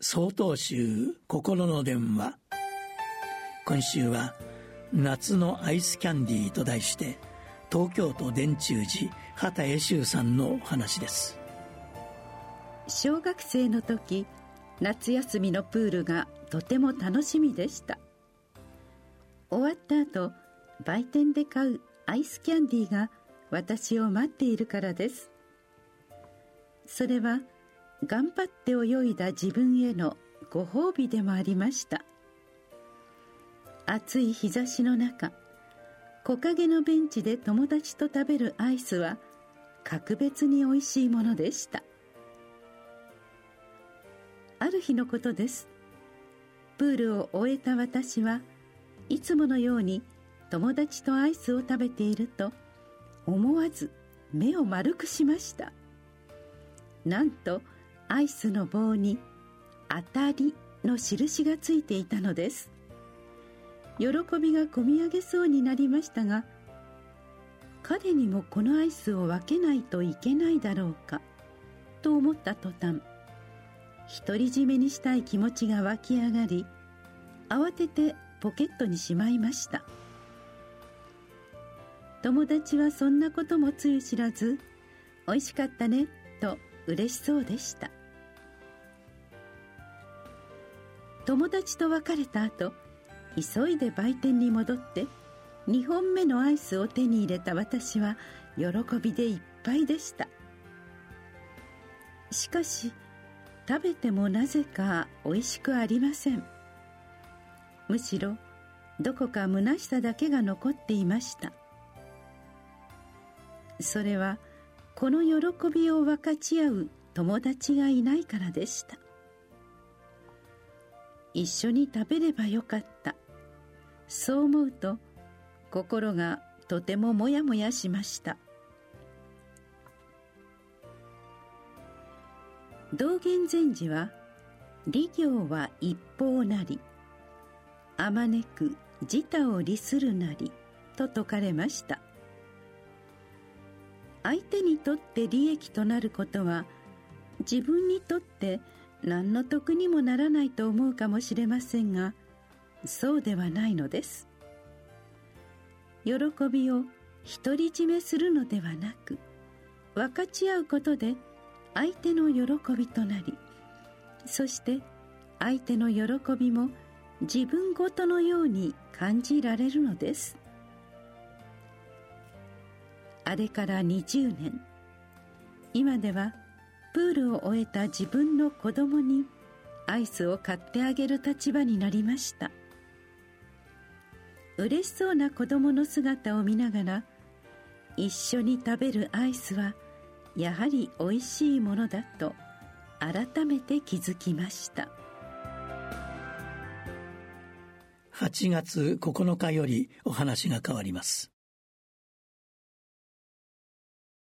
総統集心の電話。今週は「夏のアイスキャンディー」と題して東京都電柱寺畑江修さんのお話です。小学生の時夏休みのプールがとても楽しみでした。終わった後売店で買うアイスキャンディーが私を待っているからです。それは頑張って泳いだ自分へのご褒美でもありました。暑い日差しの中木陰のベンチで友達と食べるアイスは格別に美味しいものでした。ある日のことです。プールを終えた私はいつものように友達とアイスを食べていると思わず目を丸くしました。なんとアイスの棒に「当たり」の印がついていたのです。喜びがこみ上げそうになりましたが彼にもこのアイスを分けないといけないだろうかと思った途端独り占めにしたい気持ちが湧き上がり慌ててポケットにしまいました。友達はそんなこともつゆ知らず「おいしかったね」と嬉しそうでした。友達と別れた後急いで売店に戻って2本目のアイスを手に入れた私は喜びでいっぱいでした。しかし食べてもなぜか美味しくありません。むしろどこか虚しさだけが残っていました。それはこの喜びを分かち合う友達がいないからでした。一緒に食べればよかった。そう思うと心がとてももやもやしました。道元禅師は「利行は一方なりあまねく自他を利するなり」と説かれました。相手にとって利益となることは自分にとって何の得にもならないと思うかもしれませんがそうではないのです。喜びを独り占めするのではなく分かち合うことで相手の喜びとなりそして相手の喜びも自分ごとのように感じられるのです。あれから20年。今ではプールを終えた自分の子供にアイスを買ってあげる立場になりました。嬉しそうな子供の姿を見ながら一緒に食べるアイスはやはり美味しいものだと改めて気づきました。8月9日よりお話が変わります。